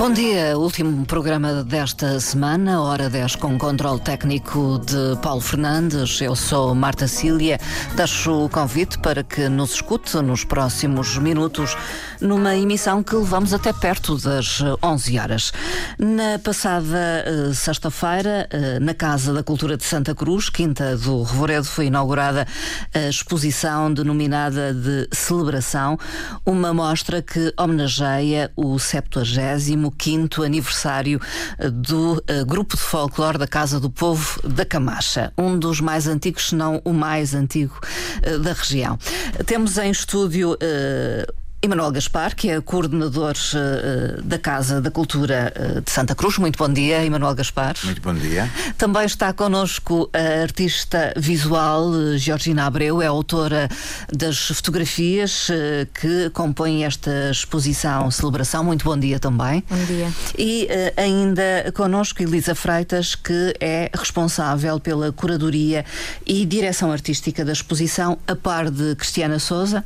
Bom dia, último programa desta semana, hora 10 com controle técnico de Paulo Fernandes. Eu sou Marta Cília. Deixo o convite para que nos escute nos próximos minutos numa emissão que levamos até perto das 11 horas. Na passada uh, sexta-feira, uh, na Casa da Cultura de Santa Cruz, Quinta do Revoredo, foi inaugurada a exposição denominada de Celebração, uma mostra que homenageia o 70 quinto aniversário eh, do uh, Grupo de Folclore da Casa do Povo da Camacha, um dos mais antigos, se não o mais antigo uh, da região. Temos em estúdio Emanuel Gaspar, que é coordenador uh, da Casa da Cultura uh, de Santa Cruz. Muito bom dia, Emanuel Gaspar. Muito bom dia. Também está connosco a artista visual uh, Georgina Abreu, é autora das fotografias que compõem esta exposição Celebração. Muito bom dia também. Bom dia. E ainda connosco Elisa Freitas, que é responsável pela curadoria e direção artística da exposição, a par de Cristiana Souza,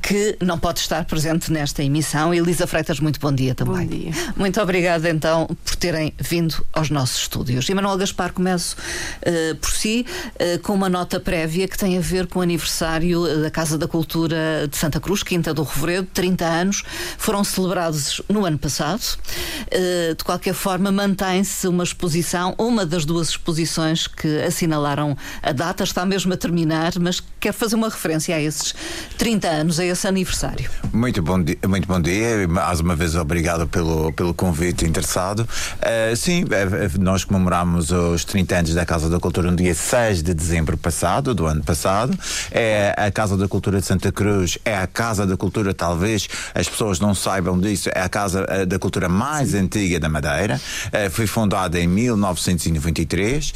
que não pode estar presente nesta emissão. Elisa Freitas, muito bom dia também. Bom dia. Muito obrigada então por terem vindo aos nossos estúdios. E Manuel Gaspar, começo uh, por si uh, com uma nota prévia que tem a ver com o aniversário eh, da Casa da Cultura de Santa Cruz, Quinta do Revoredo, 30 anos, foram celebrados no ano passado. Uh, de qualquer forma, mantém-se uma exposição, uma das duas exposições que assinalaram a data, está mesmo a terminar, mas quero fazer uma referência a esses 30 anos, a esse aniversário. Muito bom dia, muito bom dia. Mais uma vez obrigado pelo, pelo convite interessado. Uh, sim, eh, nós comemoramos os 30 anos da Casa da Cultura no dia 6 de dezembro passado, do ano passado. É a Casa da Cultura de Santa Cruz, é a Casa da Cultura, talvez as pessoas não saibam disso, é a Casa eh, da Cultura mais antiga da Madeira. Uh, foi fundada em 1993, uh,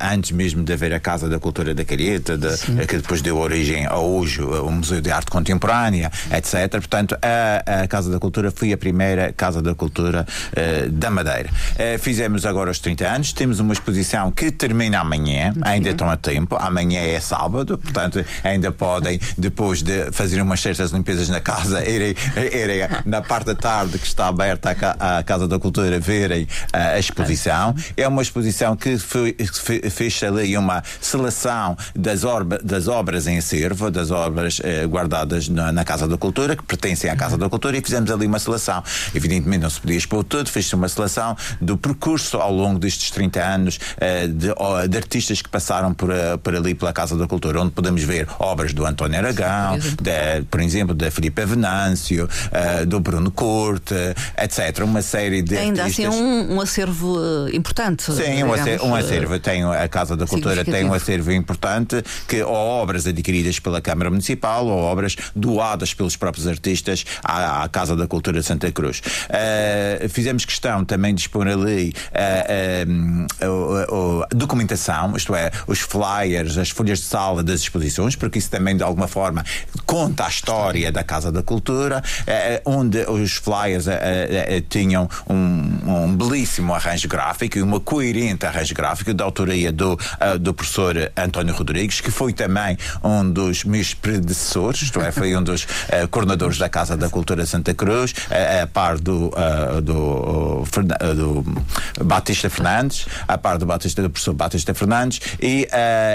antes mesmo de haver a Casa da Cultura da Calheta, de, que depois deu origem a hoje o Museu de Arte Contemporânea etc. Portanto, a, a, Casa da Cultura foi a primeira Casa da Cultura uh, da Madeira. Uh, fizemos agora os 30 anos, temos uma exposição que termina amanhã, ainda estão a tempo, amanhã é sábado, portanto, ainda podem, depois de fazer umas certas limpezas na casa, irem, irem na parte da tarde que está aberta a, a Casa da Cultura, verem uh, a exposição. É uma exposição que foi, fez ali uma seleção das, orba, das obras em acervo, das obras guardadas na, na Casa Casa da Cultura, que pertencem à Casa da Cultura, e fizemos ali uma seleção. Evidentemente não se podia expor tudo, fez-se uma seleção do percurso ao longo destes 30 anos uh, de, de, artistas que passaram por, uh, por ali pela Casa da Cultura, onde podemos ver obras do António Aragão, de, por exemplo, da Filipe Venâncio, uh, do Bruno Corte, etc. Uma série de Ainda assim, artistas. assim um, um acervo importante. Sim, um acervo, um acervo. Tem, a Casa da Cultura tem um acervo importante que ou obras adquiridas pela Câmara Municipal ou obras doadas pelos próprios artistas à, à Casa da Cultura de Santa Cruz. Uh, fizemos questão também de expor ali uh, uh, documentação, isto é, os flyers, as folhas de sala das exposições, porque isso também de alguma forma conta a história da Casa da Cultura, onde os flyers tinham um, um, belíssimo arranjo gráfico e uma coerente arranjo gráfico da autoria do, do professor António Rodrigues, que foi também um dos meus predecessores, isto é, foi um dos uh, coordenadores da Casa da Cultura Santa Cruz, uh, a par do, uh, do, do, Batista Fernandes, a par do Batista do professor Batista Fernandes, e,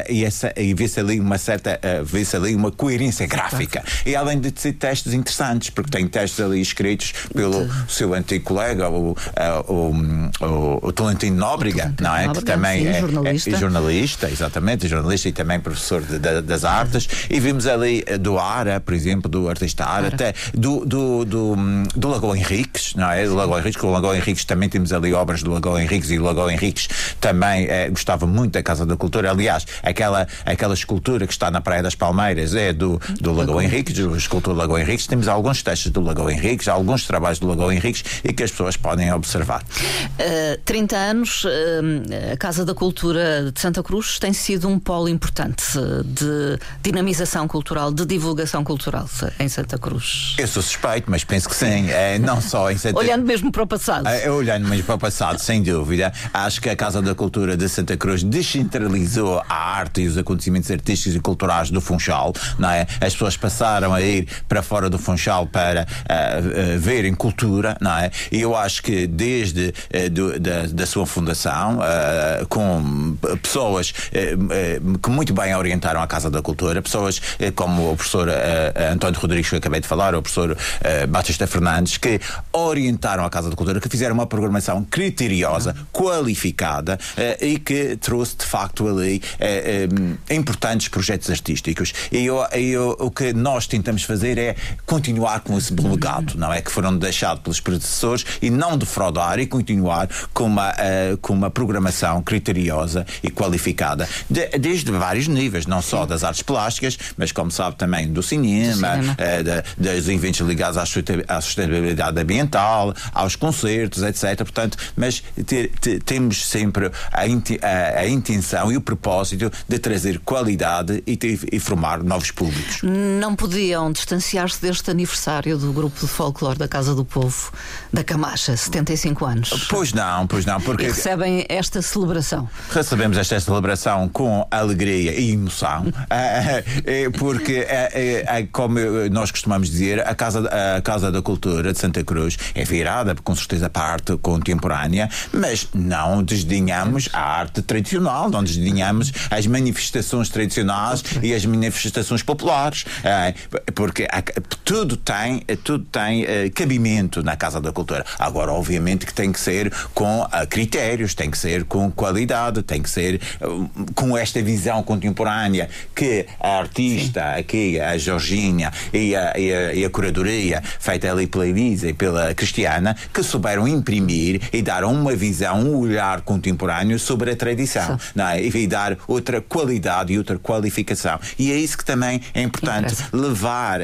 e, essa, e vê-se ali uma certa, vê-se ali uma coerência gráfica. E além de ter textos interessantes, porque tem textos ali escritos pelo seu antigo colega, o, o, o, o Tolentino Nóbrega, não é? Que também é, jornalista. é, jornalista, exatamente, jornalista e também professor das artes. E vimos ali do Ara, por exemplo, do artista Ara, até do, do, do, do Lagoa Henriques, não é? Do Lagoa Henriques, com o Lagoa Henriques também temos ali obras do Lagoa Henriques e o Lagoa Henriques também é, gostava muito da Casa da Cultura. Aliás, aquela, aquela escultura que está na Praia das Palmeiras é do, do Lagoa Henriques, do escultor Lagoa Henriques. Temos alguns textos do Lagoa Henriques, alguns trabalhos do Lagoa Henriques e que as pessoas podem observar. Uh, 30 anos, uh, a Casa da Cultura de Santa Cruz tem sido um polo importante de dinamização cultural, de divulgação cultural. Em Santa Cruz? Eu sou suspeito, mas penso que sim. É, não só em Santa Olhando mesmo para o passado. É, olhando mesmo para o passado, sem dúvida. Acho que a Casa da Cultura de Santa Cruz descentralizou a arte e os acontecimentos artísticos e culturais do Funchal, não é? As pessoas passaram a ir para fora do Funchal para uh, uh, verem cultura, não é? E eu acho que desde uh, do, da, da, sua fundação, com pessoas que muito bem orientaram a Casa da Cultura, pessoas como o professor António Rodrigues, que eu acabei de falar, o professor Batista Fernandes, que orientaram a Casa da Cultura, que fizeram uma programação criteriosa, qualificada e que trouxe de facto ali importantes projetos artísticos. E eu, eu, o que nós tentamos fazer é continuar com esse legado, não é? Que foram deixados pelos predecessores e não defraudar e continuar com uma, uh, com uma programação criteriosa e qualificada, de, desde vários níveis, não só das artes plásticas, mas como sabe também do cinema, do cinema. De, dos eventos ligados à sustentabilidade ambiental, aos concertos, etc. Portanto, mas temos sempre a, a, a, intenção e o propósito de trazer qualidade e, e formar novos públicos. Não podiam distanciar-se deste aniversário do grupo de folclore da Casa do Povo da Camacha, 75 anos. Pois não, pois não, porque e recebem esta celebração. Recebemos esta celebração com alegria e emoção, eh, eh, porque eh, como nós costumamos dizer, a Casa a Casa da Cultura de Santa Cruz é virada com certeza para a arte contemporânea, mas não desdenhamos a arte tradicional, não desdenhamos as manifestações tradicionais e as manifestações populares, porque tudo tem, tudo tem uh, cabimento na Casa da Cultura. Agora, obviamente que tem que ser com uh, critérios, tem que ser com qualidade, tem que ser com esta visão contemporânea que a artista Sim. aqui, a Georginha e a, e, a, e a curadoria feita ali pela Elisa e pela Cristiana, que souberam imprimir e dar uma visão, um olhar contemporâneo sobre a tradição não é? e dar outra qualidade e outra qualificação. E é isso que também é importante levar,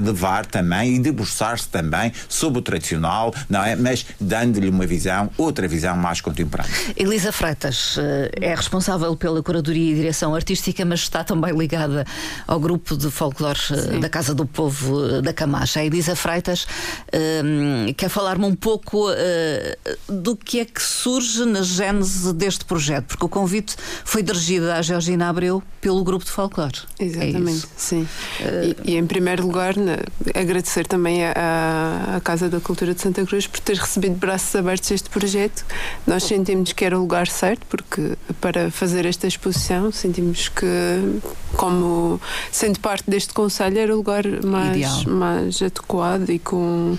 levar também e debruçar-se também sobre o tradicional, não é? Mas dando-lhe uma visão, outra visão mais contemporânea. Elisa Freitas eh, é responsável pela curadoria e direção artística, mas está também ligada ao grupo de folclore eh, Sim. da Casa do Povo eh, da Camacha. A Elisa Freitas um, quer falar-me um pouco uh, do que é que surge na gênese deste projeto, porque o convite foi dirigido à Georgina Abreu pelo grupo de folclore. É Exatamente, é sim. Uh, e, e, em primeiro lugar, agradecer também à Casa da Cultura de Santa Cruz por ter recebido braços abertos este projeto. Nós sentimos que era o lugar certo, porque para fazer esta exposição sentimos que, como sendo parte deste conselho, era o lugar mais, mais adequado e com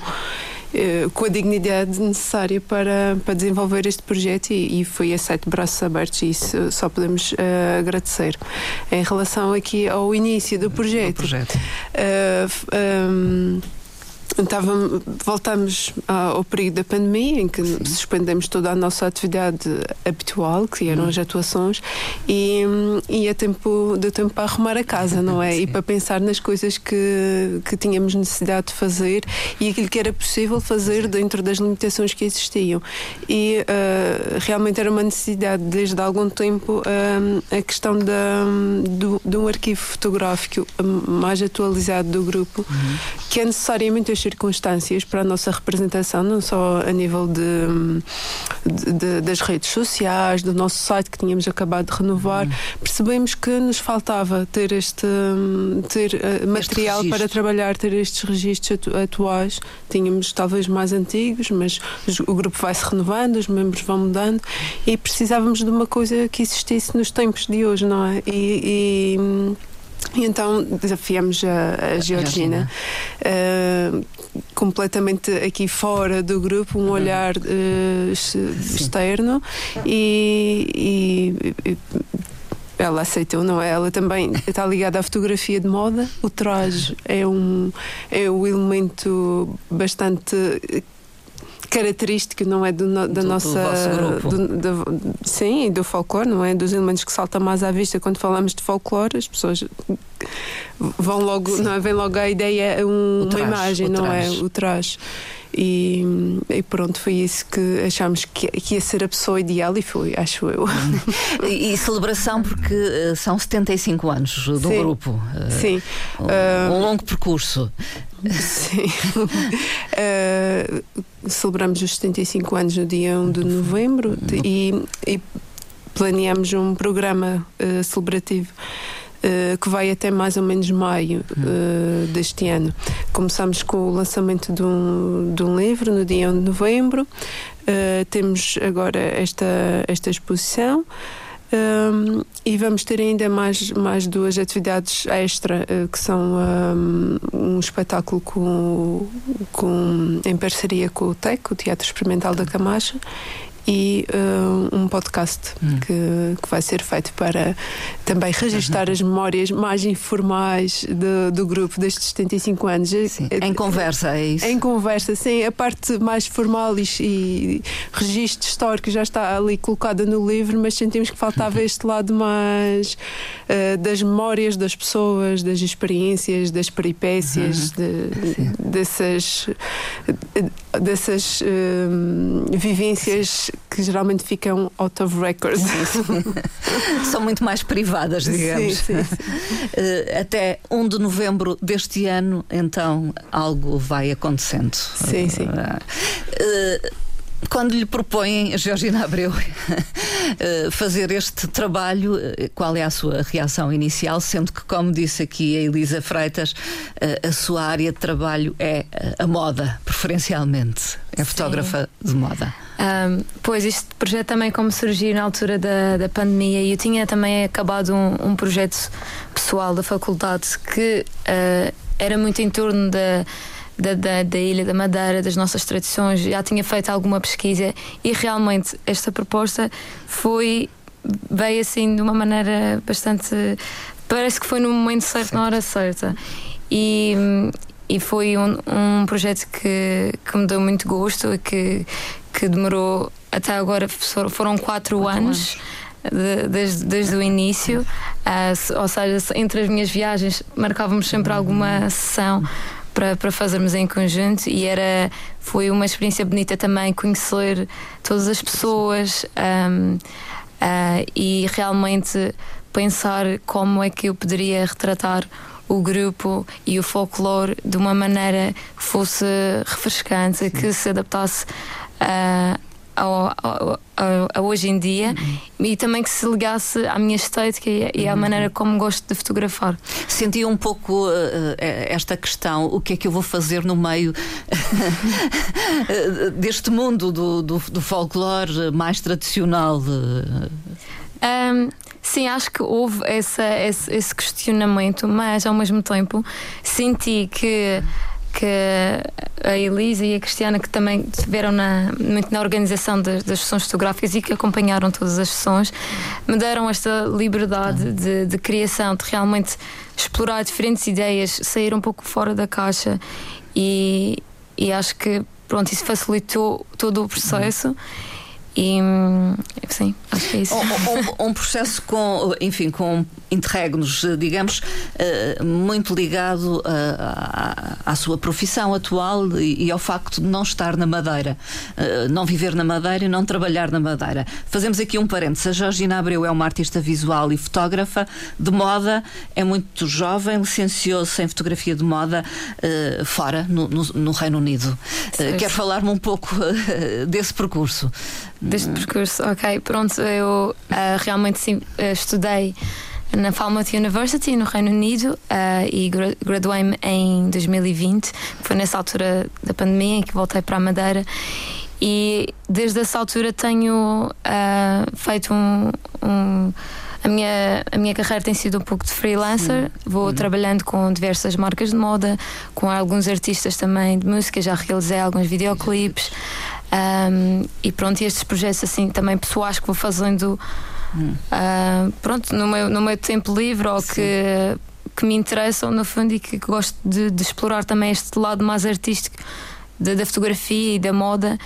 eh, com a dignidade necessária para, para desenvolver este projeto e, e foi aceito braços abertos e isso só podemos uh, agradecer. Em relação aqui ao início do projeto, projeto. Uh, um, Estava, voltamos ao período da pandemia, em que Sim. suspendemos toda a nossa atividade habitual, que eram as atuações, e, e é tempo, deu tempo para arrumar a casa, não é? Sim. E para pensar nas coisas que, que tínhamos necessidade de fazer e aquilo que era possível fazer dentro das limitações que existiam. E uh, realmente era uma necessidade, desde há algum tempo, uh, a questão da, do, de um arquivo fotográfico mais atualizado do grupo, uhum. que é necessariamente circunstâncias para a nossa representação, não só a nível de, de, de das redes sociais, do nosso site que tínhamos acabado de renovar, uhum. percebemos que nos faltava ter este ter uh, material para trabalhar, ter estes registros atu atuais. Tínhamos talvez mais antigos, mas o grupo vai se renovando, os membros vão mudando e precisávamos de uma coisa que existisse nos tempos de hoje, não é? e, e e então desafiamos a, a Georgina, uh, completamente aqui fora do grupo, um uhum. olhar uh, externo e, e, ela aceitou, não é? Ela também está ligada à fotografia de moda. O traje é um, é um elemento bastante característico, não é do, da do, nossa. Do do, do, sim, do folclore, não é? Dos elementos que saltam mais à vista quando falamos de folclore, as pessoas vão logo, não é? vem logo a ideia, um, uma imagem, não é? O traje. E, e, pronto, foi isso que achámos que, que, ia ser a pessoa ideal e foi, acho eu. e, e celebração porque uh, são 75 anos do Sim. grupo. Uh, Sim. Um, um longo percurso. Sim. uh, celebramos os 75 anos no dia 1 de novembro e, e planeamos um programa celebrativo. Uh, que vai até mais ou menos maio uh, deste ano. Começamos com o lançamento de um, de um livro no dia 1 de novembro. Uh, temos agora esta, esta exposição. Um, e vamos ter ainda mais, mais duas atividades extra, uh, que são um, um, espetáculo com, com, em parceria com o TEC, o Teatro Experimental da Camacha, e uh, um podcast hum. que, que vai ser feito para também registar uhum. as memórias mais informais do, do grupo destes 75 anos. Sim. Em conversa, é isso? Em conversa, sim. A parte mais formal e, e registro histórico já está ali colocada no livro, mas sentimos que faltava uhum. este lado mais uh, das memórias das pessoas, das experiências, das peripécias, uhum. de, dessas, dessas uh, vivências que geralmente ficam out of record. São muito mais privadas, digamos. Sim, sim, sim. Uh, até 1 de novembro deste ano, então, algo vai acontecendo. Sim, sim. Uh, quando lhe propõem, Georgina Abreu, fazer este trabalho, qual é a sua reação inicial? Sendo que, como disse aqui a Elisa Freitas, a sua área de trabalho é a moda, preferencialmente. É fotógrafa Sim. de moda. Um, pois, este projeto também, como surgiu na altura da, da pandemia, e eu tinha também acabado um, um projeto pessoal da faculdade que uh, era muito em torno da da, da, da, Ilha da Madeira, das nossas tradições, já tinha feito alguma pesquisa e realmente esta proposta foi veio assim de uma maneira bastante parece que foi no momento certo, na hora certa. E, e foi um, um projeto que, que me deu muito gosto e que, que demorou até agora foram quatro, quatro anos, anos. De, desde, desde o início, uh, ou seja, entre as minhas viagens marcávamos sempre alguma sessão para, para fazermos em conjunto e era foi uma experiência bonita também conhecer todas as pessoas um, uh, e realmente pensar como é que eu poderia retratar o grupo e o folclore de uma maneira que fosse refrescante, que se adaptasse uh, ao, ao, ao, hoje em dia uhum. e também que se ligasse à minha estética e, e à uhum. maneira como gosto de fotografar. Senti um pouco uh, esta questão: o que é que eu vou fazer no meio deste mundo do, do, do folclore mais tradicional? Um, sim, acho que houve essa, esse, esse questionamento, mas ao mesmo tempo senti que que a Elisa e a Cristiana, que também estiveram na, muito na organização das, das sessões fotográficas e que acompanharam todas as sessões, me deram esta liberdade de, de criação, de realmente explorar diferentes ideias, sair um pouco fora da caixa e, e acho que pronto, isso facilitou todo o processo. E sim, acho que é isso. Um, um, um processo com, enfim, com interregnos, digamos, eh, muito ligado à, à sua profissão atual e ao facto de não estar na Madeira, eh, não viver na Madeira e não trabalhar na Madeira. Fazemos aqui um parênteses. A Georgina Abreu é uma artista visual e fotógrafa de moda, é muito jovem, licenciou-se em fotografia de moda eh, fora, no, no, no Reino Unido. Quer falar-me um pouco desse percurso? Deste percurso, ok. Pronto, eu uh, realmente sim, uh, estudei na Falmouth University, no Reino Unido, uh, e graduei-me em 2020, foi nessa altura da pandemia em que voltei para a Madeira. E desde essa altura tenho feito um, um a minha, a minha carreira tem sido um pouco de freelancer. Sim. Vou uhum. trabalhando com diversas marcas de moda, com alguns artistas também de música, já realizei alguns videoclipes. Um, e pronto, e estes projetos assim também pessoais que vou fazendo hum. uh, pronto, no meu, no meu tempo livre ou que, que me interessam no fundo e que, que gosto de, de, explorar também este lado mais artístico de, da fotografia e da moda.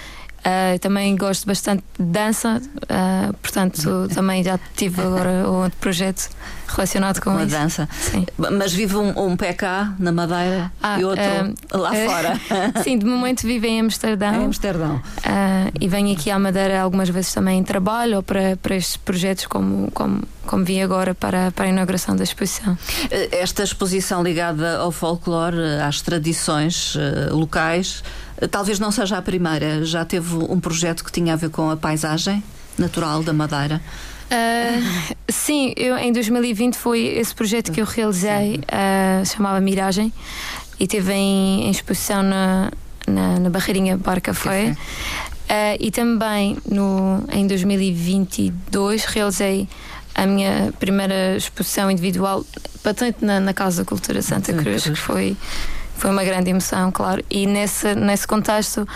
Uh, também gosto bastante de dança, uh, portanto também já tive agora outro projeto relacionado com, com a dança. Sim. Mas vive um, um pé cá, na Madeira, Ah, e outro ah, lá eh, fora. Sim, de momento vivo em Amsterdão. Em Amsterdão. Ah, e venho aqui à Madeira algumas vezes também em trabalho ou para, para estes projetos, como, como, como vim agora para, para a inauguração da exposição. Eh, Esta exposição ligada ao folclore, eh, às tradições locais, talvez não seja a primeira. Já teve um projeto que tinha a ver com a paisagem natural da Madeira. Ah, sim, eu, em 2020 foi esse projeto que eu realizei, ah, chamava Miragem, e teve em, em exposição na, na, na Barreirinha Bar Café. Ah, e também no, em 2022 realizei a minha primeira exposição individual, patente na, na Casa da Cultura Santa Cruz, que foi, foi uma grande emoção, claro. E nesse, nesse contexto.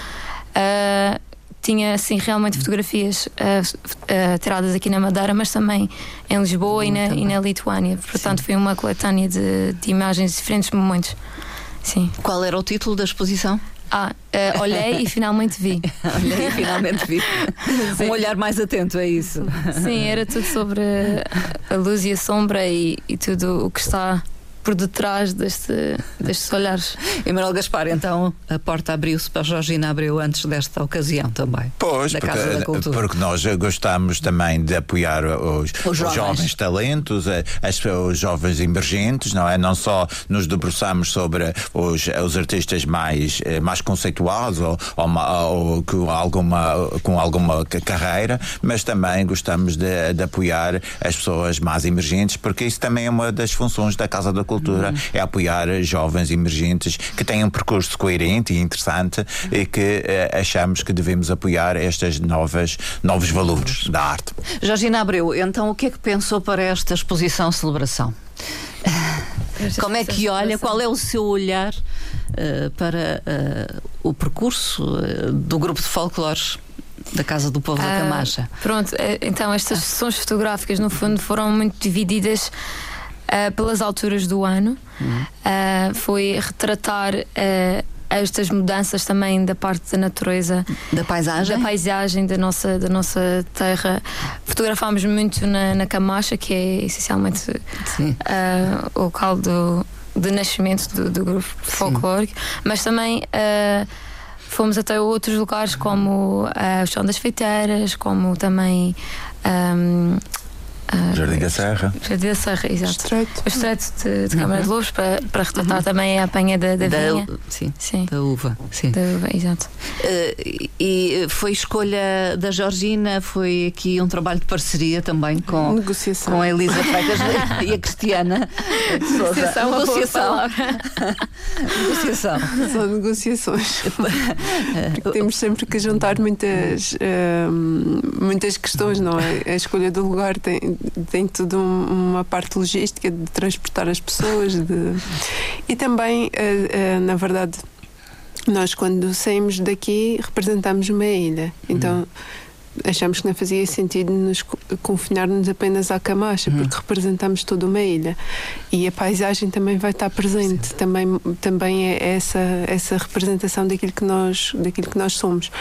ah, tinha assim realmente fotografias f- ah, tiradas aqui na Madeira, mas também em Lisboa e, na, e na Lituânia. Portanto, foi uma coletânea de, de imagens de diferentes momentos. Sim. Qual era o título da exposição? Ah, ah, olhei e finalmente vi. Olha, finalmente vi. um olhar mais atento a isso. Sim, era tudo sobre a luz e a sombra e, e tudo o que está por detrás deste, destes olhares. Emanuel Gaspar, então a porta abriu-se para a Georgina Abreu antes desta ocasião também. Pois, da porque, Casa da Cultura. porque nós gostamos também de apoiar os, Os jovens. talentos, eh, as, os jovens emergentes, não é? Não só nos debruçamos sobre os, os artistas mais, eh, mais conceituados ou, ou, ma- ou com, alguma, com alguma ca- carreira, mas também gostamos de, de apoiar as pessoas mais emergentes, porque isso também é uma das funções da Casa da Cultura, é apoiar jovens emergentes que têm um percurso coerente e interessante e que eh, achamos que devemos apoiar estas novas novos valores da arte. Georgina Abreu, então o que é que pensou para esta exposição celebração? Como é que olha? Qual é o seu olhar eh, para eh, o percurso eh, do grupo de folclores da Casa do Povo da Ah, Camacha? Pronto, então estas sessões fotográficas, no fundo, foram muito divididas ah, pelas alturas do ano. Ah, foi retratar ah, estas mudanças também da parte da natureza, Da paisagem? da paisagem da nossa, da nossa terra. Fotografámos muito na, na Camacha, que é essencialmente ah, o local do, de nascimento do, do grupo folclórico, mas também ah, fomos até outros lugares como ah, o Chão das Feiteiras, como também ahm, ah, Jardim da Serra. Jardim da Serra, exato. Estreito. O estreito de, de Câmara de Lobos para, para retratar também a apanha da, da, vinha. sim, Sim, da uva. Sim. da uva, exato. Eh, e foi escolha da Georgina, foi aqui um trabalho de parceria também com, Negociação. com a Elisa Freitas e a Cristiana. Negociação, Negociação. Negociação. São negociações. Temos sempre que juntar muitas, hum, muitas questões, não é? A escolha do lugar tem, tem um- uma parte logística de transportar as pessoas de... e também, eh, eh, na verdade, nós quando saímos daqui representamos uma ilha. Então. Achamos que não fazia sentido nos co- confinar-nos apenas à Camacha, porque representamos toda uma ilha. E a paisagem também vai estar presente, também, também é essa, essa representação daquilo que nós, daquilo que nós somos.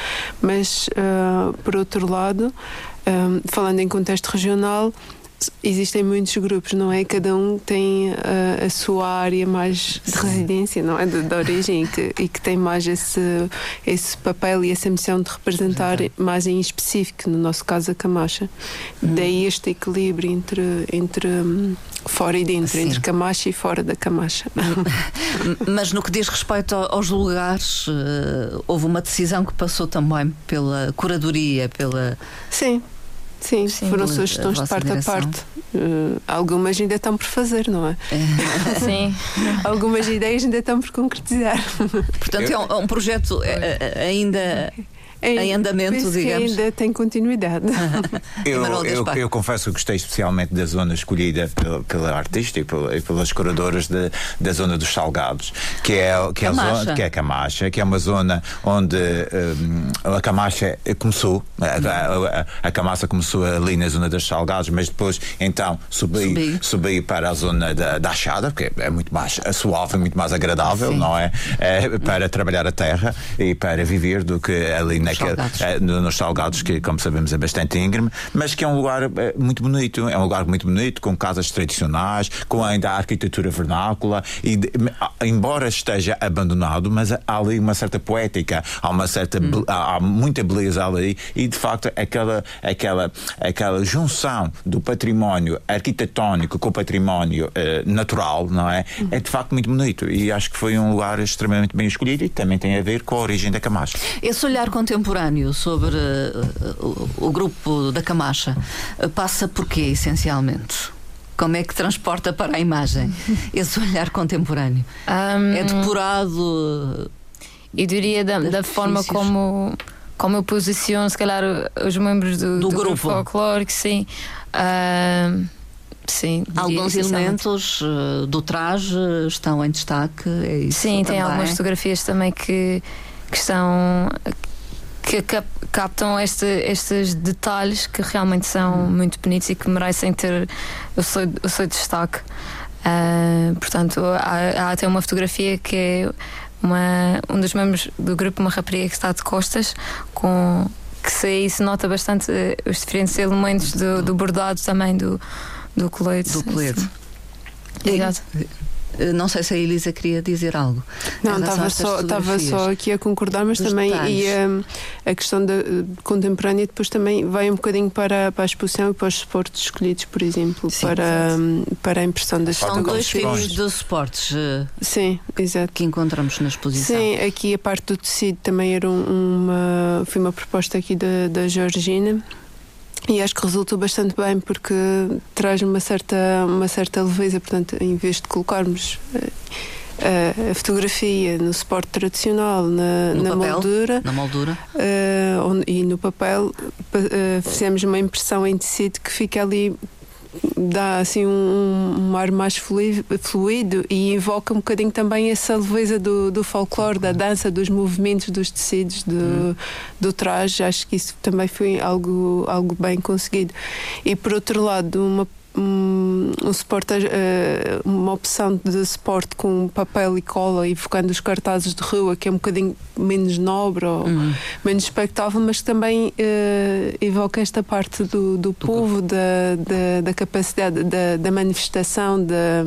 Mas, ah, por outro lado, ah, falando em contexto regional, existem muitos grupos, não é? Cada um tem ah, a sua área mais de residência, não é? De, de origem e que, e que tem mais esse, esse papel e essa missão de representar mais em específico, no nosso caso a Camacha. Daí este equilíbrio entre, entre hum, fora e dentro, Sim. entre Camacha e fora da Camacha. Mas no que diz respeito ao- aos lugares, eh, houve uma decisão que passou também pela curadoria, pela. Sim. Sim, Sim. foram sugestões de parte direção. a parte. Uh, algumas ainda estão por fazer, não é? Sim. Algumas ideias ainda estão por concretizar. Portanto, é um, é um projeto eh, eh, ainda em andamento, penso que digamos. ainda tem continuidade. Eu, eu, eu confesso que gostei especialmente da zona escolhida pela, pela artista e, pela- e pelas curadoras de- da zona dos Salgados, que é, que é, a Camacha. zona, que é a Camacha, que é uma zona onde hum, a Camacha começou, a, a, a- Camacha começou ali na zona dos Salgados, mas depois então subi, Subi. subi para a zona da, da Achada, que é muito mais suave muito mais agradável, Sim. não é? É, Para trabalhar a terra e para viver do que ali naquele, Salgados. eh, no- nos Salgados, que como sabemos é bastante íngreme, mas que é um lugar eh, muito bonito. É um lugar muito bonito, com casas tradicionais, com ainda a arquitetura vernácula, e embora esteja abandonado, mas há ali uma certa poética, há uma certa be- há, muita beleza ali, e de facto aquela, aquela, aquela junção do património arquitetónico com o património eh, natural, não é? É de facto muito bonito. E acho que foi um lugar extremamente bem escolhido e também tem a ver com a origem da Camacha. Esse olhar contemporâneo sobre eh, o, o grupo da Camacha eh, passa por quê, essencialmente? Como é que transporta para a imagem esse olhar contemporâneo? Um, É depurado. Eu diria da, da forma como, como eu posiciono, se calhar, os membros do, Do do grupo. folclórico, sim. Um, sim, Alguns elementos eh, do traje estão em destaque. É isso Sim, tem também? algumas fotografias também que, que estão. Que cap- captam este, estes detalhes que realmente são Uhum. muito bonitos e que merecem ter o seu, o seu destaque. Ah, portanto, há, há até uma fotografia que é uma, um dos membros do grupo, uma rapariga que está de costas, com que se aí se nota bastante eh, os diferentes elementos do, do bordado também do, do colete. Do colete. Exato. Eh, Não sei se a Elisa queria dizer algo. Não, a estava só, estava só aqui a concordar, mas também detalhes. e, hum, a questão da eh, contemporânea depois também vai um bocadinho para, para a exposição e para os suportes escolhidos, por exemplo, Sim, para, hum, para a impressão das São dois tipos de suportes eh, Sim, exato. que encontramos na exposição. Sim, aqui a parte do tecido também era um- uma, foi uma proposta aqui da, da Georgina e acho que resultou bastante bem porque traz uma certa, uma certa leveza, portanto, em vez de colocarmos eh, a, a fotografia no suporte tradicional, na, No na papel? moldura Na moldura. onde- e no papel, pa- eh, fizemos uma impressão em tecido que fica ali dá assim um, um ar mais flui- fluido e invoca um bocadinho também essa leveza do, do folclore, da dança, dos movimentos dos tecidos, do, do traje. Acho que isso também foi algo, algo bem conseguido. E por outro lado, uma um, um suporte, eh, uma opção de suporte com papel e cola, evocando os cartazes de rua, que é um bocadinho menos nobre ou Hum. menos espectável, mas que também eh, evoca esta parte do, do povo, da, da, da capacidade da, da manifestação, da,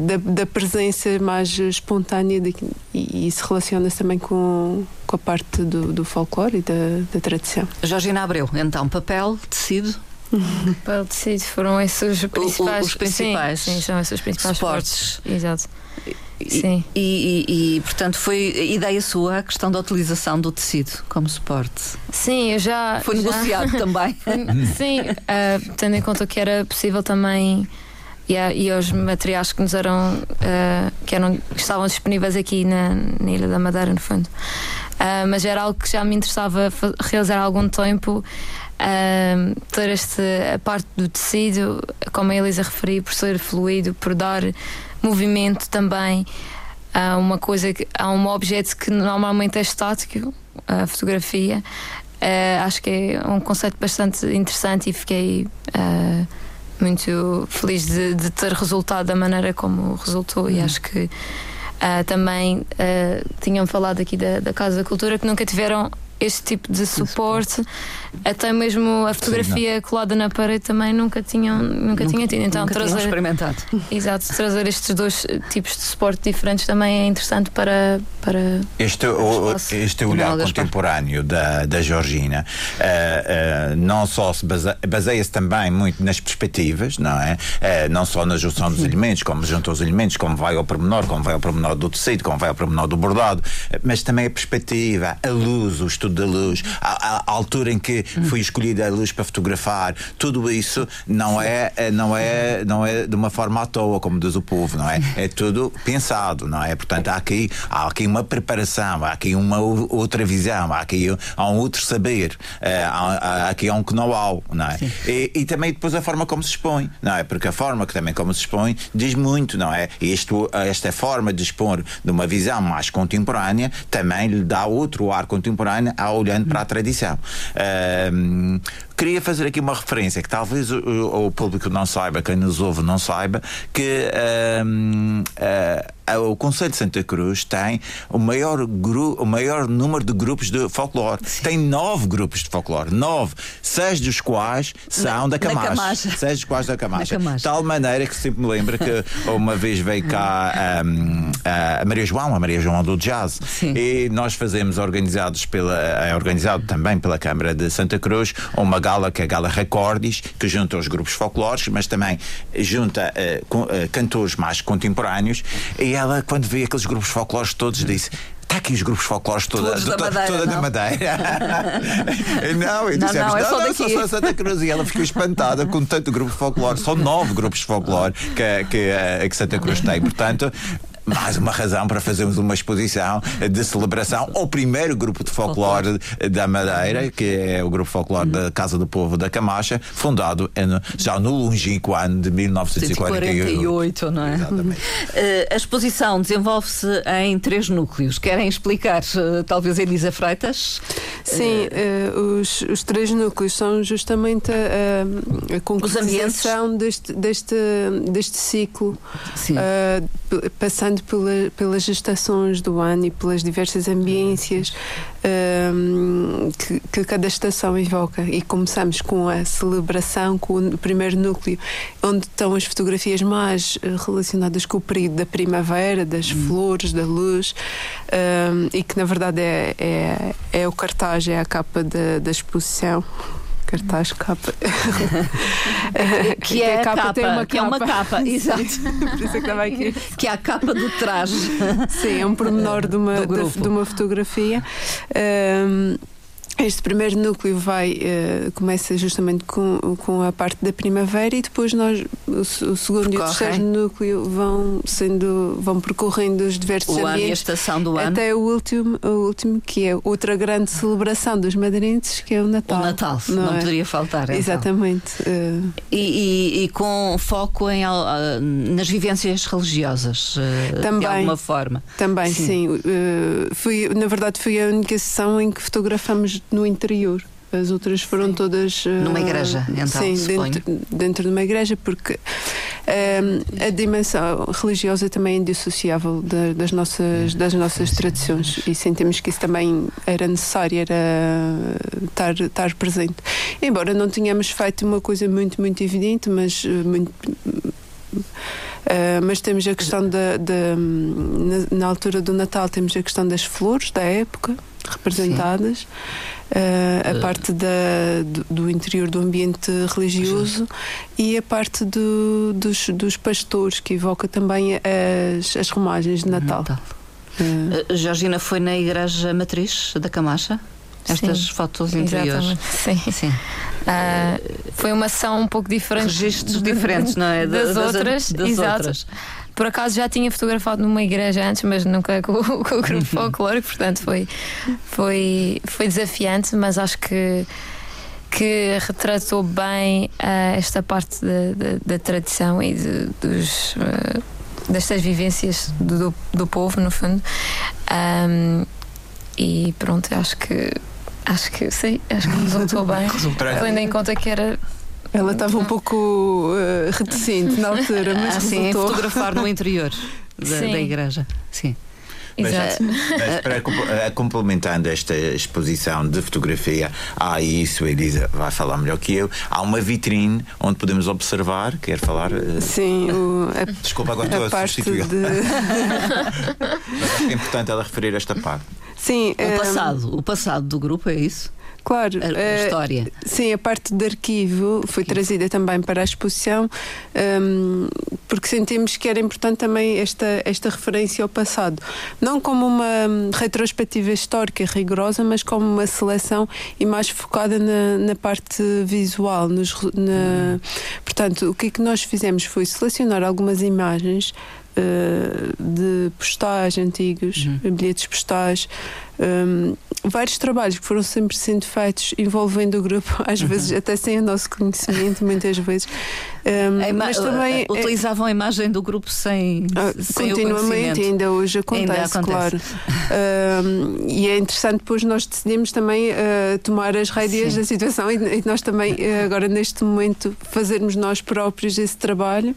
da, da presença mais espontânea de- e, e se relaciona-se também com, com a parte do, do folclore e da, da tradição. Georgina Abreu, então, papel, tecido, Para o tecido foram esses os principais. os principais Sim, sim, são esses os principais suportes. suportes. Exato. Sim. E, e- e, portanto, foi ideia sua a questão da utilização do tecido como suporte. Sim, eu já. Foi já- negociado também. Sim, ah, tendo em conta que era possível também. E, a- e os materiais que nos eram, ah, que eram que estavam disponíveis aqui na, na Ilha da Madeira, no fundo. Ah, mas era algo que já me interessava realizar há algum tempo. Ter este, a parte do tecido, como a Elisa referiu, por ser fluido, por dar movimento também a uma coisa, que- a um objeto que normalmente é estático, a fotografia. Eh, acho que é um conceito bastante interessante e fiquei eh, muito feliz de, de ter resultado da maneira como resultou. E acho que eh, também tinham falado aqui da, da Casa da Cultura que nunca tiveram este tipo de suporte, até mesmo a fotografia colada na parede também nunca tinham nunca, tinha tido. Então nunca trazer, experimentado. exato, trazer estes dois tipos de suporte diferentes também é interessante para, para Este, o- este olhar contemporâneo da, da Georgina eh, eh, não só se base- baseia-se também muito nas perspectivas, não é? Eh, não só na junção dos elementos, como junta os elementos, como vai ao pormenor, como vai ao pormenor do tecido, como vai ao pormenor do bordado, mas também a perspectiva, a luz, os estudo da luz, a, a altura em que foi escolhida a luz para fotografar, tudo isso não é, é, não é, não é de uma forma à toa, como diz o povo, não é? É tudo pensado, não é? Portanto, há aqui, há aqui uma preparação, há aqui uma outra visão, há aqui há um outro saber, eh, há, há aqui há um know-how, não é? E, e, também depois a forma como se expõe, não é? Porque a forma que também como se expõe diz muito, não é? E isto, esta forma de expor de uma visão mais contemporânea também lhe dá outro ar contemporâneo ao olhando para a tradição. Um, queria fazer aqui uma referência que talvez o, o, público não saiba, quem nos ouve não saiba, que um, uh, o Conselho de Santa Cruz tem o maior, gru, o maior número de grupos de folclore. Sim. Tem nove grupos de folclore. Nove. Seis dos quais são na, da Camacha. Seis dos quais da Camacha. De tal maneira que sempre me lembra que uma vez veio cá um, a Maria João, a Maria João do Jazz, Sim. e nós fazemos organizados pela, é organizado também pela Câmara de Santa Cruz uma gala que é a Gala Recordis, que junta os grupos folclóricos, mas também junta uh, com, uh, cantores mais contemporâneos. E ela, quando vê aqueles grupos folclóricos todos, disse: Está aqui os grupos folclóricos toda, Todos da Madeira, toda da Madeira. não, e dissemos, não, não, não, não só, só Santa Cruz. E ela ficou espantada com tanto grupo folclore. São nove grupos folclore que, que, eh, que Santa Cruz tem. Portanto, mais uma razão para fazermos uma exposição de celebração ao primeiro grupo de folclore da Madeira, que é o grupo folclore da Casa do Povo da Camacha, fundado já no longínquo ano de 1948. não é? Exatamente. Uh, a exposição desenvolve-se em três núcleos. Querem explicar, uh, talvez, Elisa Freitas? Sim, uh, os, os, três núcleos são justamente a, a concretização deste, deste, deste ciclo, passando passando pela, pelas gestações do ano e pelas diversas ambiências um, que, que, cada estação evoca. E começamos com a celebração, com o primeiro núcleo, onde estão as fotografias mais eh, relacionadas com o período da primavera, das hum. flores, da luz, um, e que na verdade é, é, é o cartaz, é a capa da, da exposição cartaz capa. que é a capa, capa tem uma que capa. é uma capa, exato. que, que é a capa do traje. Sim, é um pormenor de uma, de, de, uma fotografia. Um, este primeiro núcleo vai uh, começa justamente com, com a parte da primavera e depois nós o, o segundo Percorrem. e o terceiro núcleo vão sendo vão percorrendo os diversos o ambientes ano e a estação do ano até o último o último que é outra grande celebração dos madeirenses que é o Natal. O Natal não, não é? poderia faltar. Então. Exatamente. Uh... E, e, e, com foco em uh, nas vivências religiosas uh, também, de alguma forma. Também sim. sim. fui na verdade foi a única sessão em que fotografamos no interior. As outras foram Sim. todas. Uh, Numa igreja, então. Sim, dentro, dentro, de uma igreja, porque uh, a dimensão religiosa também é indissociável da, das, nossas, das nossas tradições e sentimos que isso também era necessário, era estar, estar presente. Embora não tenhamos feito uma coisa muito, muito evidente, mas uh, muito. Uh, mas temos a questão da, da na, na, altura do Natal temos a questão das flores da época representadas. Sim a uh. parte da, do, do, interior do ambiente religioso e a parte do, dos, dos pastores, que evoca também as, as romagens de Natal. Natal. Uh, Georgina foi na igreja matriz da Camacha? Estas sim, fotos interiores. Sim. sim. Uh, foi uma ação um pouco diferente. Registros diferentes, não é? Das, das outras. Das exato. outras. Por acaso já tinha fotografado numa igreja antes, mas nunca com, com o grupo folclórico, portanto foi, foi, foi desafiante, mas acho que que retratou bem uh, esta parte da, tradição e de, dos, uh, destas vivências do, do, povo, no fundo. Um, e pronto, acho que acho que sim, acho que resultou bem. Tendo em conta que era ela estava um pouco uh, reticente na altura, mas ah, sim, fotografar no interior da, da igreja. Sim. Mas, Exato. mas para uh, complementando esta exposição de fotografia, há isso, a Elisa vai falar melhor que eu. Há uma vitrine onde podemos observar. Quer falar? Uh, Sim, o, a, desculpa, agora estou a substituir. De... mas acho que é importante ela referir esta parte. Sim, o passado, o passado do grupo é isso? Claro. a, a eh, história. Sim, a parte de arquivo foi trazida também para a exposição, um, porque sentimos que era importante também esta, esta referência ao passado. Não como uma hum, retrospectiva histórica rigorosa, mas como uma seleção e mais focada na, na parte visual. Nos, na, portanto, o que é que nós fizemos foi selecionar algumas imagens uh, de postais antigos, uhum. bilhetes postais, um, vários trabalhos que foram sempre sendo feitos envolvendo o grupo, às uhum. vezes até sem o nosso conhecimento, muitas vezes. Um, mas também uh, utilizavam a imagem do grupo sem, uh, sem continuamente e ainda hoje acontece, ainda acontece. claro. um, e é interessante depois nós decidimos também uh, tomar as rédeas da situação e, e, nós também agora neste momento fazermos nós próprios esse trabalho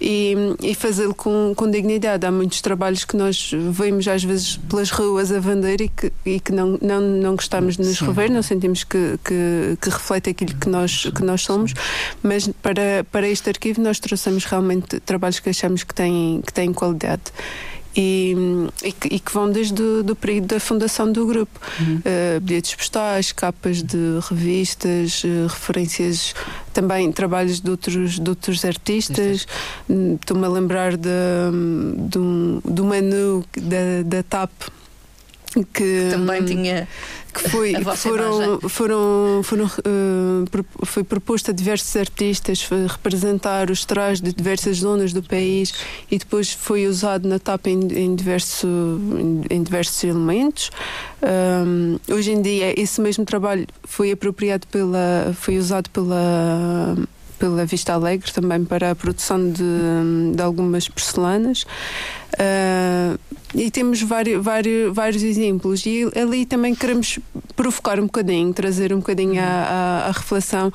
e, e fazê-lo com, com dignidade. Há muitos trabalhos que nós vemos às vezes pelas ruas a vender e que, e que não, não, não gostamos de nos Sim. rever, não sentimos que, que, que, reflete aquilo que nós, que nós somos, mas para, para este arquivo nós trouxemos realmente trabalhos que achamos que têm, que têm qualidade. E, e, que, e, que, vão desde o do período da fundação do grupo. Uhum. Uh, bilhetes postais, capas de revistas, uh, referências, também trabalhos de outros, de outros artistas. Hum, estou-me a lembrar de, de, do menu da, da TAP que também tinha que foi foram foram foram uh, foi proposto a diversos artistas representar os trajes de diversas zonas do país e depois foi usado na tapa em, em, diverso, em, em diversos elementos. Um, hoje em dia esse mesmo trabalho foi apropriado pela foi usado pela pela Vista Alegre também para a produção de, de algumas porcelanas uh, e temos vários, vários, vários exemplos. E ali também queremos provocar um bocadinho, trazer um bocadinho à, reflexão.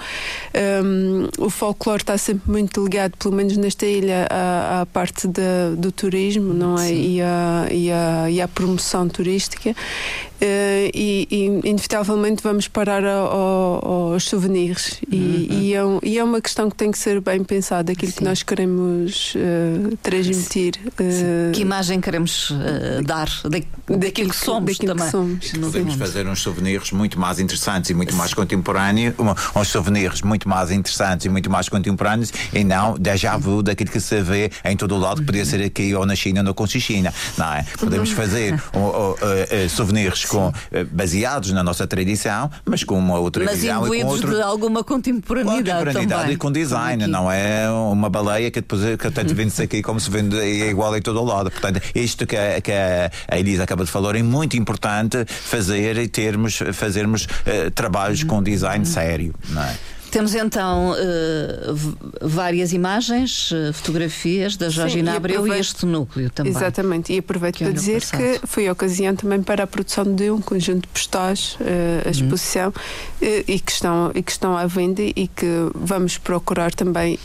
Um, o folclore está sempre muito ligado, pelo menos nesta ilha, à, à parte de, do turismo não é? E, à, e, à, e à promoção turística. Uh, e, e, inevitavelmente vamos parar ao, aos souvenirs. E, uhum. e, é um, e, é uma questão que tem que ser bem pensada, aquilo Sim. que nós queremos uh, transmitir. Uh, que imagem queremos uh, dar da, daquilo que somos daquilo também. Que somos. Podemos fazer uns souvenirs muito mais interessantes e muito mais contemporâneos, uns souvenirs muito mais interessantes e muito mais contemporâneos e não déjà vu daquilo que se vê em todo o lado, que podia ser aqui ou na China ou na Conchichina, não é? Podemos fazer uh, uh, souvenirs com, baseados na nossa tradição, mas com uma outra mas visão e com outro... de alguma contemporaneidade, contemporaneidade também. e com design, não é uma baleia que depois que até vende-se aqui como se vende é igual em todo o lado. Portanto, isto que, a, que a Elisa acaba de falar é muito importante fazer e termos, fazermos uh, trabalhos com design sério, não é? Temos então uh, várias imagens, uh, fotografias da Georgina Abreu e este núcleo também. Exatamente, e aproveito para dizer passado. que foi a ocasião também para a produção de um conjunto de postais, uh, a uhum. exposição, e, que estão, e que estão à venda e que vamos procurar também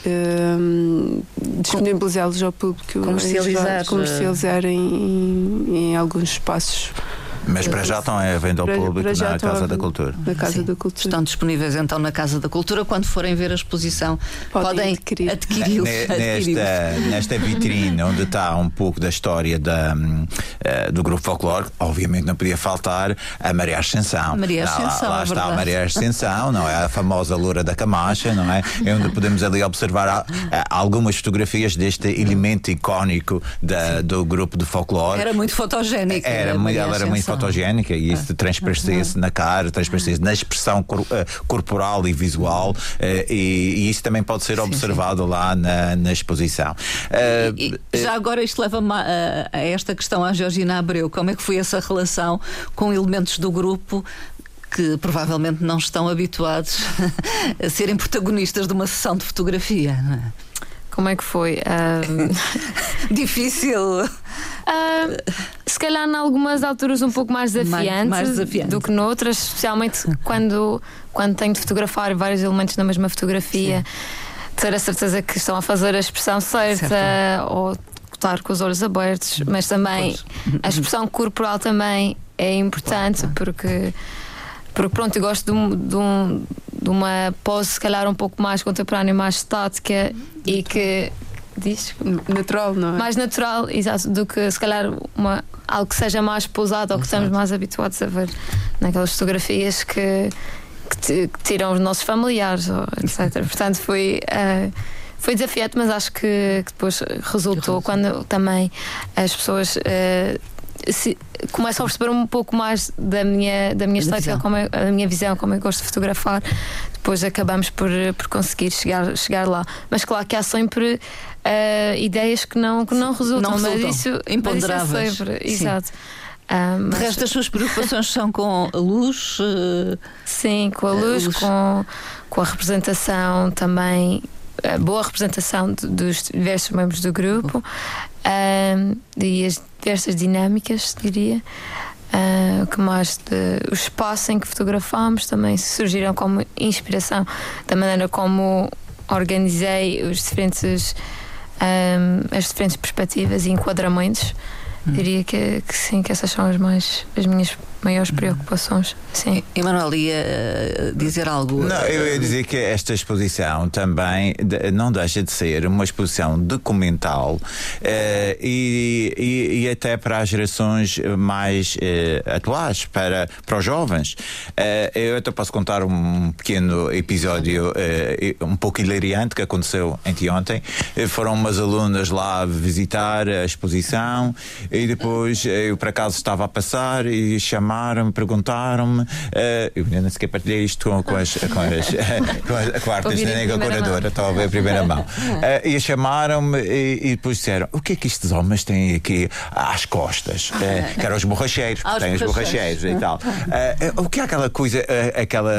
disponibilizá-los ao público. Comercializar. Comercializar em, em, em alguns espaços mas para já estão a venda ao público na Casa da Cultura. Na Casa Sim. da Cultura. Estão disponíveis então na Casa da Cultura. Quando forem ver a exposição, podem, podem adquiri-los. Nesta, nesta vitrine, onde está um pouco da história da, uh, do grupo folclórico, obviamente não podia faltar a Maria Ascensão. Maria Ascensão. Lá, lá é está a Maria Ascensão, não é? A famosa Loura da Camacha, não é? É onde podemos ali observar a, a, algumas fotografias deste elemento icónico da, do grupo de folclore. Era muito fotogénica. Era, ela era muito fotogénica e isso ah. transparecia-se na cara, transparecia-se na expressão cor, uh, corporal e visual uh, e, e, isso também pode ser observado sim, sim. lá na, na exposição. Uh, e, e, já agora isto leva-me a, a esta questão à Georgina Abreu, como é que foi essa relação com elementos do grupo que provavelmente não estão habituados a serem protagonistas de uma sessão de fotografia. É? Como é que foi? Um... Difícil. Uh, se calhar, em algumas alturas, um pouco mais desafiante, mais, mais desafiante, do que noutras, especialmente quando, quando tenho de fotografar vários elementos na mesma fotografia, Sim. ter a certeza que estão a fazer a expressão certa certo. ou estar com os olhos abertos, mas também pois. a expressão corporal também é importante porque porque pronto, eu gosto de, um, de, um, de, uma pose se calhar um pouco mais contemporânea, mais estática e que diz natural, não é? Mais natural, exato, do que se calhar uma, algo que seja mais pousado ou que estamos mais habituados a ver naquelas fotografias que que tiram os nossos familiares, etc. Portanto, foi. Uh, foi desafiante, mas acho que, que depois resultou quando também as pessoas uh, se, começam a perceber um pouco mais da minha, da minha história, como a minha visão, como eu gosto de fotografar. Depois acabamos por, por conseguir chegar, chegar lá. Mas claro que há sempre uh, ideias que não, que não resultam, não resultam. mas isso, imponderáveis. Mas isso é sempre, exato. Ah, mas... De resto, as suas preocupações são com a luz? Uh... Sim, com a luz, a luz. Com, com a representação também a boa representação de, dos diversos membros do grupo uh, e as diversas dinâmicas, diria. Uh, que mais o espaço em que fotografamos também surgiram como inspiração da maneira como organizei os diferentes um, as diferentes perspectivas e enquadramentos hum. diria que, que, sim que essas são as mais as minhas maiores preocupações. Sim. Emanuel ia eh, dizer algo? Não, eu ia dizer que esta exposição também não deixa de ser uma exposição documental uh, e, e, e, até para as gerações mais uh, atuais, para, para os jovens. Eu até posso contar um pequeno episódio um pouco hilariante que aconteceu anteontem. Foram umas alunas lá visitar a exposição e depois eu por acaso estava a passar e chamar chamaram-me, perguntaram-me. Uh, eu nem sequer partilhei isto com, com as, com as, com as, com a artista, nem com a curadora, estava a ver a primeira mão. Uh, e chamaram-me e, e, depois disseram: o que é que estes homens têm aqui às costas? Uh, que eram os borracheiros, que têm os borracheiros e tal. Uh, o que é aquela coisa, aquela,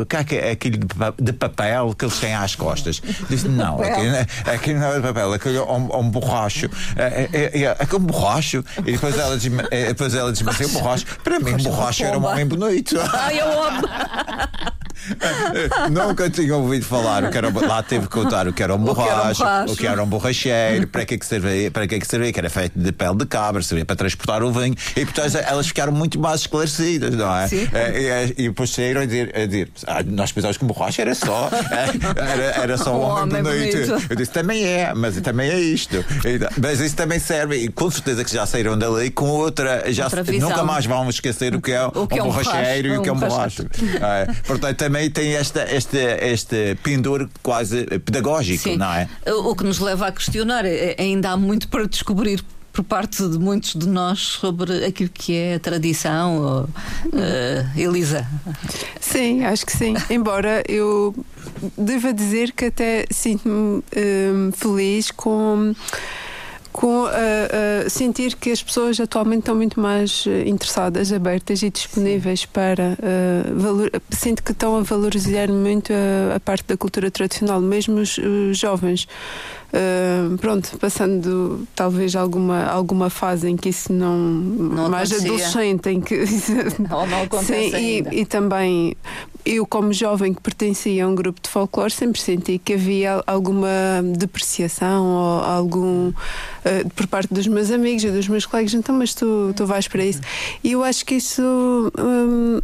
o que é aquilo de papel que eles têm às costas? Disse: não, aquilo, aquilo não é de papel, aquilo é um, um borracho. É, é, é, é um borracho. E depois ela diz-me, depois ela diz-me assim: borracho. Para mim, borracha era um homem bonito. Ai, eu amo. Nunca tinha ouvido falar. O que era, lá teve que contar o que era um borracho, o que era um borracheiro, para que, é que servia, para que, é que servia, que era feito de pele de cabra, servia para transportar o vinho. E portanto elas ficaram muito mais esclarecidas, não é? Sim. E, e, depois saíram a dizer, a dizer ah, nós pensávamos que um borracho era só, era, era só um, um homem, homem bonito. bonito. Eu disse, também é, mas também é isto. Mas isso também serve, e com certeza que já saíram dali com outra, já outra nunca mais vamos esquecer o que é, o que é um, borracheiro e o que é um borracho. É, portanto, também tem esta, este, este pendor quase pedagógico, Sim. não é? O que nos leva a questionar, é, ainda há muito para descobrir por parte de muitos de nós sobre aquilo que é a tradição, uh, Elisa. Sim, acho que sim. Embora eu deva dizer que até sinto-me uh, feliz com com uh, uh, sentir que as pessoas atualmente estão muito mais uh, interessadas, abertas e disponíveis para valor, sinto que estão a valorizar muito a, a parte da cultura tradicional, mesmo os, os jovens. Uh, pronto, passando talvez alguma, alguma fase em que isso não, não mais adolescente em que não, não acontece Sim, e, e, também eu como jovem que pertencia a um grupo de folclore sempre senti que havia alguma depreciação ou algum uh, por parte dos meus amigos e dos meus colegas então mas tu, tu vais para isso e eu acho que isso um,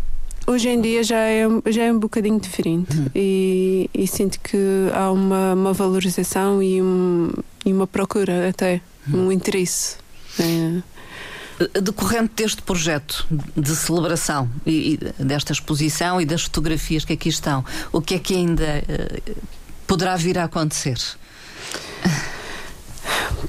hoje em dia já é, já é um bocadinho diferente uhum. e, e, sinto que há uma, uma valorização e, um, e, uma procura até, uhum. um interesse. É. Decorrente deste projeto de celebração e, e, desta exposição e das fotografias que aqui estão, o que é que ainda uh, poderá vir a acontecer?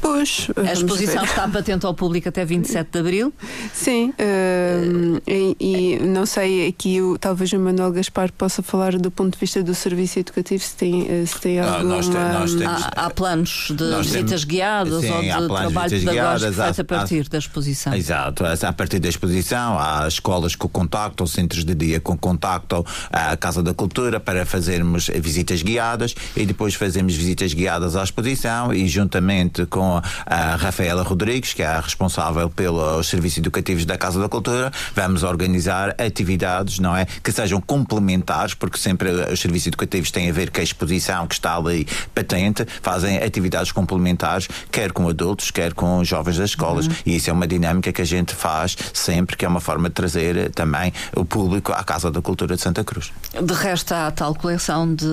Pois, a exposição ver. está patente ao público até 27 de abril. Sim, uh, e, e, não sei aqui, o, talvez o Manuel Gaspar possa falar do ponto de vista do serviço educativo, se tem, eh, se tem alguma. Nós, nós temos, há, há, planos de visitas temos, guiadas sim, ou de trabalho de pedagógico feito a partir há, da exposição. Exato, a partir da exposição há escolas com contacto, ou centros de dia com contacto à Casa da Cultura para fazermos visitas guiadas e depois fazemos visitas guiadas à exposição e juntamente com com a Rafaela Rodrigues, que é a responsável pelos serviços educativos da Casa da Cultura, vamos organizar atividades, não é? Que sejam complementares, porque sempre os serviços educativos têm a ver com a exposição que está ali patente, fazem atividades complementares, quer com adultos, quer com jovens das escolas. Uhum. E isso é uma dinâmica que a gente faz sempre, que é uma forma de trazer também o público à Casa da Cultura de Santa Cruz. De resto, há a tal coleção de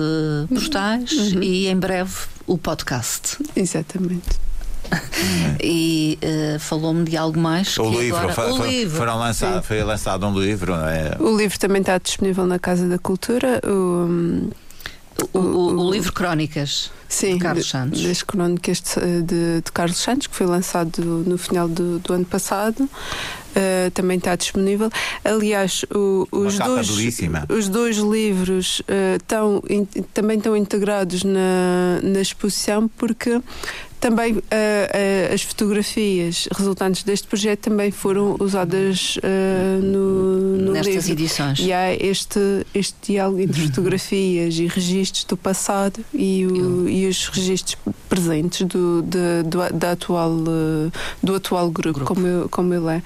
postais uhum. e em breve o podcast. Exatamente. e uh, falou-me de algo mais. O livro, agora... foi, o foi, livro. Foram lançado, foi lançado um livro. É? O livro também está disponível na Casa da Cultura. O, o, o, o livro Crónicas sim, de Carlos Santos. Das Crónicas de, de, de, Carlos Santos, que foi lançado no final do, do ano passado. Uh, também está disponível. Aliás, o, os, dois, os dois livros uh, tão, in, também estão integrados na, na exposição porque também uh, uh, as fotografias resultantes deste projeto também foram usadas uh, no, no Nestas livro. edições. E há este, este diálogo entre uhum. fotografias e registros do passado e, o, e os registros presentes do, de, do, da atual, do atual grupo, grupo. Como, como ele é.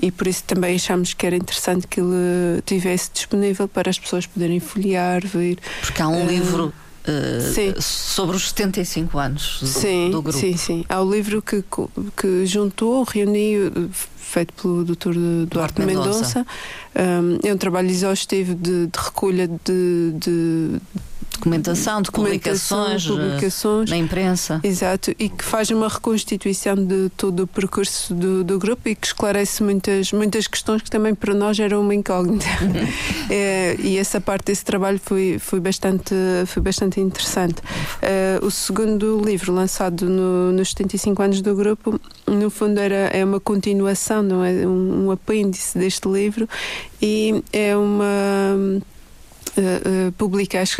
E por isso também achamos que era interessante que ele tivesse disponível para as pessoas poderem folhear, ver. Porque há um livro Uh, sobre os 75 anos do, sim, do grupo. Sim, sim. Há o livro que, que juntou, reuniu, feito pelo Dr. Duarte, Duarte Mendonça. Um, é um trabalho exaustivo de, de recolha de, de documentação, de publicações, publicações, na imprensa. Exato, e que faz uma reconstituição de todo o percurso do, do grupo e que esclarece muitas, muitas questões que também para nós eram uma incógnita. é, e essa parte desse trabalho foi, foi, bastante, foi bastante interessante. É, o segundo livro, lançado no, nos 75 anos do grupo, no fundo era, é uma continuação, não é? um, um apêndice deste livro e é uma uh, publica as,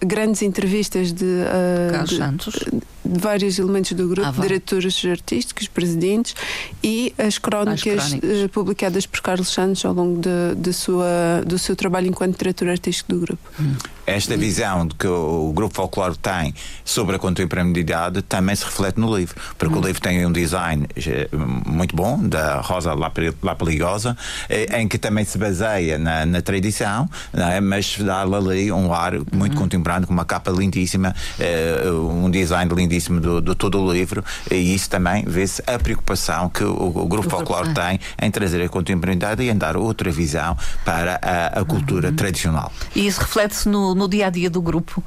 grandes entrevistas de, Carlos Santos. De, de vários elementos do grupo, ah, diretores artísticos, presidentes e as crónicas, as publicadas por Carlos Santos ao longo de, de, sua, do seu trabalho enquanto diretor artístico do grupo. Hum. Esta visão que o, Grupo Folclore tem sobre a contemporaneidade também se reflete no livro, porque hum. o livro tem um design eh, muito bom, da Rosa Lapeligosa, eh, em que também se baseia na, na tradição, é? mas dá ali um ar muito hum. contemporâneo, com uma capa lindíssima, um design lindíssimo do, do todo o livro e isso também vê-se a preocupação que o, o Grupo Folclore tem em trazer a contemporaneidade e em dar outra visão para a, a cultura uhum. tradicional. E isso reflete-se no, no dia a dia do grupo?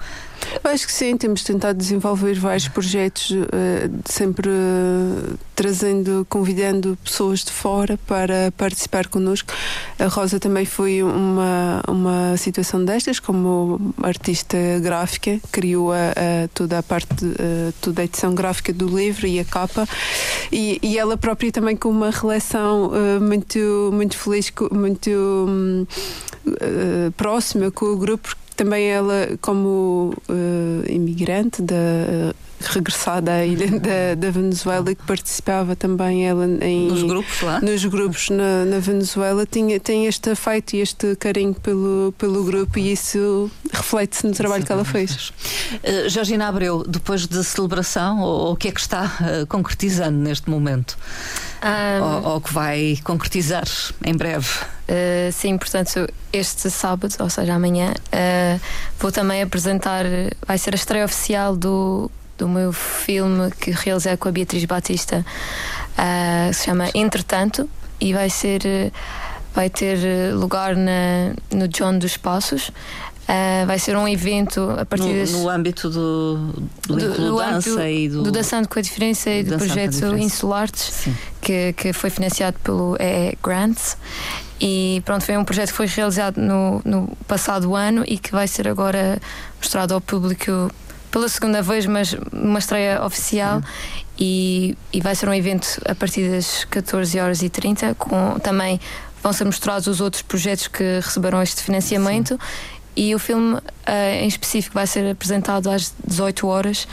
Acho que sim, temos tentado desenvolver vários projetos, uh, sempre uh, trazendo, convidando pessoas de fora para participar connosco. A Rosa também foi uma, uma situação destas, como artista gráfica, criou a, a toda a parte, uh, toda a edição gráfica do livro e a capa, e, e ela própria também com uma relação muito, muito feliz, muito um, próxima com o grupo, também ela, como uh, imigrante da uh, regressada à ilha da, da, Venezuela que participava também ela em nos grupos lá? nos grupos na, na, Venezuela tinha tem este afeto e este carinho pelo pelo grupo e isso reflete-se no trabalho que ela fez. Uh, Georgina Abreu depois da celebração o, o que é que está uh, concretizando neste momento um, ou, ou, que vai concretizar em breve uh, sim portanto este sábado ou seja amanhã uh, vou também apresentar vai ser a estreia oficial do do meu filme que realizei com a Beatriz Batista, uh, se chama Entretanto, e vai ser vai ter lugar na, no John dos Passos. Uh, vai ser um evento a partir no, das, no âmbito do, do, do, do dança e do, do Dançando com a Diferença e do projeto Insulartes que, que foi financiado pelo EE Grants. E pronto, foi um projeto que foi realizado no, no passado ano e que vai ser agora mostrado ao público pela segunda vez, mas uma estreia oficial. E, e vai ser um evento a partir das 14 horas e 30 com também vão ser mostrados os outros projetos que receberam este financiamento. Sim. E o filme uh, em específico vai ser apresentado às 18 horas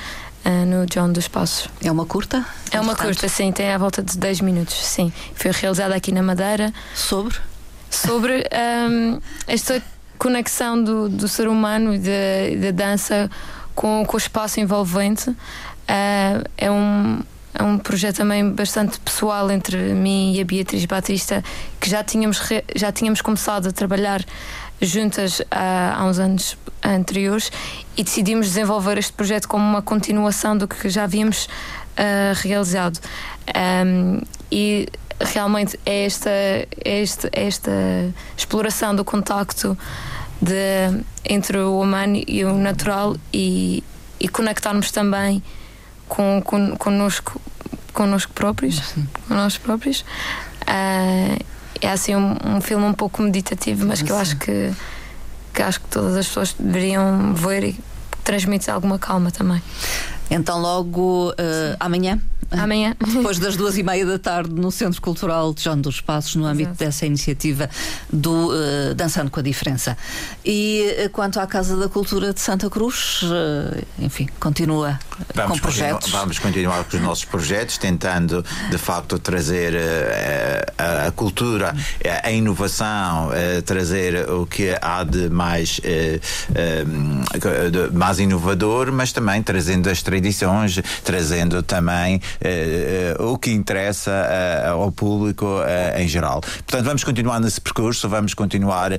uh, no John dos Passos. É uma curta? É uma curta, sim, tem à volta de 10 minutos, sim. Foi realizada aqui na Madeira. Sobre? Sobre um, esta conexão do, do ser humano e da dança com, com o espaço envolvente. Uh, é um é um projeto também bastante pessoal entre mim e a Beatriz Batista, que já tínhamos, já tínhamos começado a trabalhar juntas há, há uns anos anteriores e decidimos desenvolver este projeto como uma continuação do que já havíamos uh, realizado. Um, e realmente é esta, é esta, é esta exploração do contacto de, entre o humano e o natural e, e conectarmos também com, com, connosco connosco próprios, com nós próprios. Uh, é assim um, um, filme um pouco meditativo, mas que eu acho que, que acho que todas as pessoas deveriam ver e transmite alguma calma também. Então, logo uh, amanhã? Amanhã. Depois das duas e meia da tarde, no Centro Cultural de João dos Passos, no âmbito Exato. dessa iniciativa do uh, Dançando com a Diferença. E uh, quanto à Casa da Cultura de Santa Cruz, enfim, continua vamos com projetos. vamos continuar com os nossos projetos, tentando de facto trazer a, a, cultura, a, inovação, trazer o que há de mais, de mais inovador, mas também trazendo as tradições edições, trazendo também eh, eh, o que interessa eh, ao público em geral. Portanto, vamos continuar nesse percurso, vamos continuar,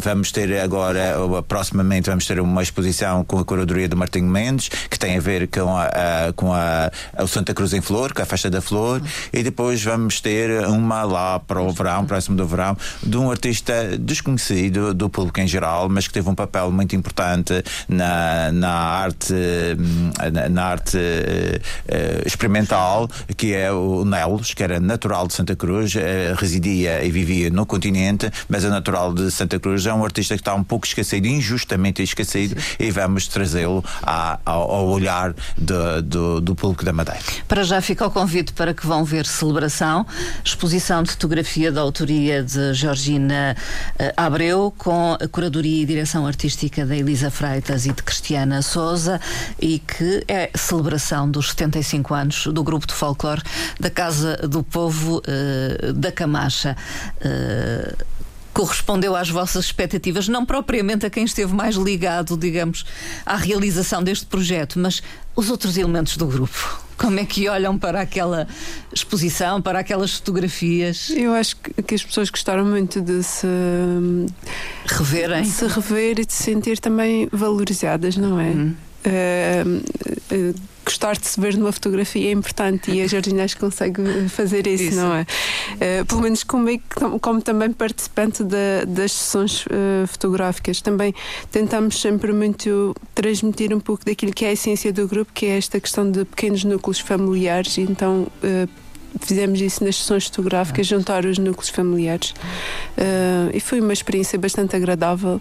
vamos ter agora, proximamente, vamos ter uma exposição com a curadoria do Martinho Mendes, que tem a ver com a, a com a, o Santa Cruz em Flor, com a Festa da Flor, e depois vamos ter uma lá para o verão, próximo do verão, de um artista desconhecido do público em geral, mas que teve um papel muito importante na, na arte hum, na, na arte uh, experimental, que é o Nelos, que era natural de Santa Cruz, uh, residia e vivia no continente, mas é natural de Santa Cruz. É um artista que está um pouco esquecido, injustamente esquecido, Sim. e vamos trazê-lo ao, ao, olhar do, do, do, público da Madeira. Para já fica o convite para que vão ver celebração, exposição de fotografia da autoria de Georgina Abreu, com a curadoria e direção artística da Elisa Freitas e de Cristiana Souza, e que é celebração dos 75 anos do grupo de folclore da Casa do Povo uh, da Camacha. Uh, correspondeu às vossas expectativas, não propriamente a quem esteve mais ligado, digamos, à realização deste projeto, mas os outros elementos do grupo. Como é que olham para aquela exposição, para aquelas fotografias? Eu acho que as pessoas gostaram muito de se reverem, de se rever e de se sentir também valorizadas, não é? Hum. Uh, gostar de se ver numa fotografia é importante e a Georgina acho que consegue fazer isso, isso. não é? Uh, pelo menos como, como também participante da, das sessões uh, fotográficas. Também tentamos sempre muito transmitir um pouco daquilo que é a essência do grupo, que é esta questão de pequenos núcleos familiares, então fizemos isso nas sessões fotográficas, juntar os núcleos familiares. Uh, e foi uma experiência bastante agradável.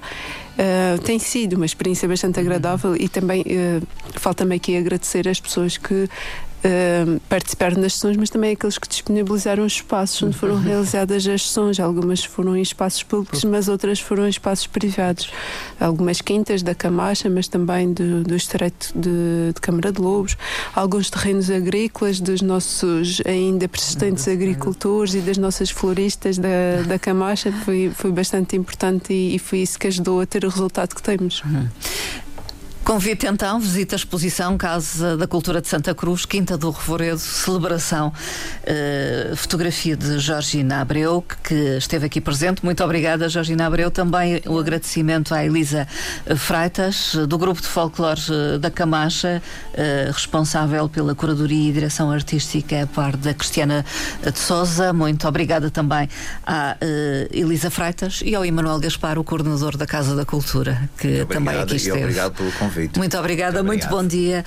Uh, tem sido uma experiência bastante agradável e também uh, falta-me aqui agradecer as pessoas que uh, participaram das sessões, mas também aqueles que disponibilizaram os espaços onde foram uhum. realizadas as sessões. Algumas foram em espaços públicos, mas outras foram em espaços privados. Algumas quintas da Camacha, mas também do, do Estreito de, de Câmara de Lobos. Alguns terrenos agrícolas dos nossos ainda persistentes uhum. agricultores e das nossas floristas da, da Camacha. Foi, foi bastante importante e, e foi isso que ajudou a ter o resultado que temos. Uhum. Convite então, visita a exposição Casa da Cultura de Santa Cruz, Quinta do Revoredo, celebração, uh, fotografia de Georgina Abreu, que esteve aqui presente. Muito obrigada, Georgina Abreu. Também o agradecimento à Elisa Freitas, do Grupo de Folclore eh, da Camacha, responsável pela curadoria e direção artística, a par da Cristiana de Souza. Muito obrigada também à Elisa Freitas e ao Emanuel Gaspar, o coordenador da Casa da Cultura, que também aqui esteve. Obrigado pelo convite convite. Muito obrigada, muito, muito bom dia.